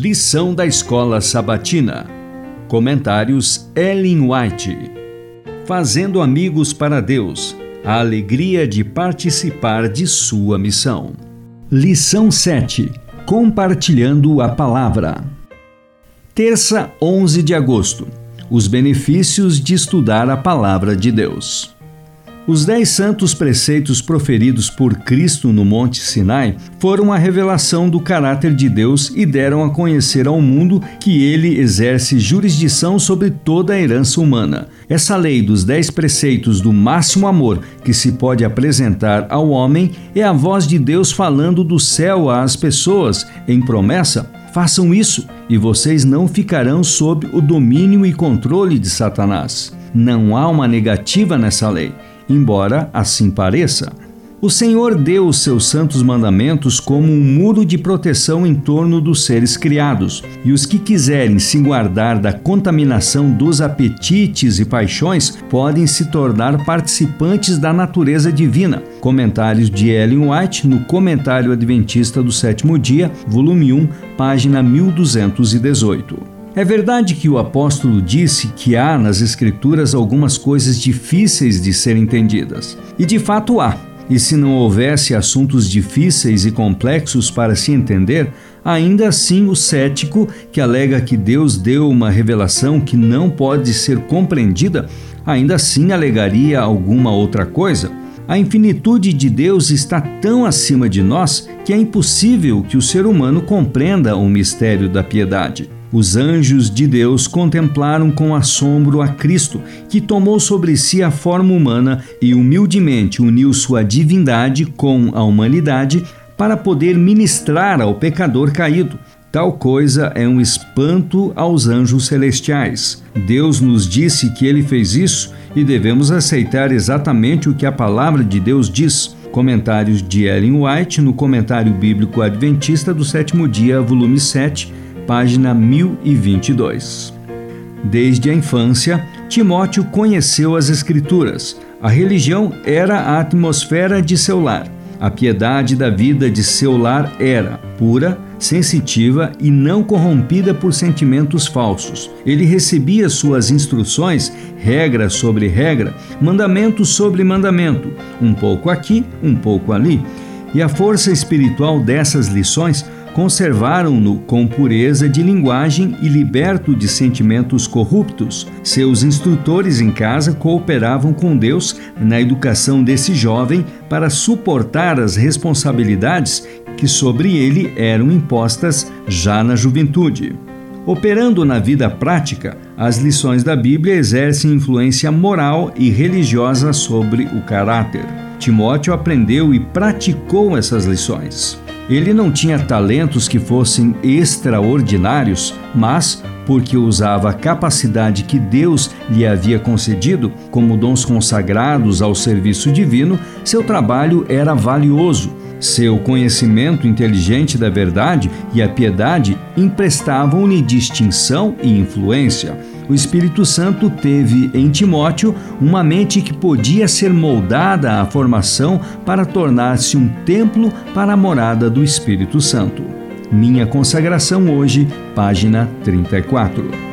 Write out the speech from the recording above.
Lição da Escola Sabatina. Comentários Ellen White. Fazendo amigos para Deus. A alegria de participar de sua missão. Lição 7. Compartilhando a palavra. Terça, 11 de agosto. Os benefícios de estudar a palavra de Deus. Os dez santos preceitos proferidos por Cristo no Monte Sinai foram a revelação do caráter de Deus e deram a conhecer ao mundo que ele exerce jurisdição sobre toda a herança humana. Essa lei dos dez preceitos do máximo amor que se pode apresentar ao homem é a voz de Deus falando do céu às pessoas em promessa Façam isso e vocês não ficarão sob o domínio e controle de Satanás. Não há uma negativa nessa lei embora assim pareça. O Senhor deu os seus santos mandamentos como um muro de proteção em torno dos seres criados, e os que quiserem se guardar da contaminação dos apetites e paixões podem se tornar participantes da natureza divina. Comentários de Ellen White no Comentário Adventista do Sétimo Dia, volume 1, página 1218. É verdade que o apóstolo disse que há nas Escrituras algumas coisas difíceis de serem entendidas. E de fato há. E se não houvesse assuntos difíceis e complexos para se entender, ainda assim o cético, que alega que Deus deu uma revelação que não pode ser compreendida, ainda assim alegaria alguma outra coisa. A infinitude de Deus está tão acima de nós que é impossível que o ser humano compreenda o mistério da piedade. Os anjos de Deus contemplaram com assombro a Cristo, que tomou sobre si a forma humana e humildemente uniu sua divindade com a humanidade para poder ministrar ao pecador caído. Tal coisa é um espanto aos anjos celestiais. Deus nos disse que ele fez isso e devemos aceitar exatamente o que a palavra de Deus diz. Comentários de Ellen White no Comentário Bíblico Adventista do Sétimo Dia, volume 7 página 1022. Desde a infância, Timóteo conheceu as Escrituras. A religião era a atmosfera de seu lar. A piedade da vida de seu lar era pura, sensitiva e não corrompida por sentimentos falsos. Ele recebia suas instruções, regra sobre regra, mandamento sobre mandamento, um pouco aqui, um pouco ali. E a força espiritual dessas lições conservaram-no com pureza de linguagem e liberto de sentimentos corruptos. Seus instrutores em casa cooperavam com Deus na educação desse jovem para suportar as responsabilidades que sobre ele eram impostas já na juventude. Operando na vida prática, as lições da Bíblia exercem influência moral e religiosa sobre o caráter. Timóteo aprendeu e praticou essas lições. Ele não tinha talentos que fossem extraordinários, mas porque usava a capacidade que Deus lhe havia concedido como dons consagrados ao serviço divino, seu trabalho era valioso. Seu conhecimento inteligente da verdade e a piedade emprestavam-lhe distinção e influência o Espírito Santo teve em Timóteo uma mente que podia ser moldada à formação para tornar-se um templo para a morada do Espírito Santo. Minha consagração hoje, página 34.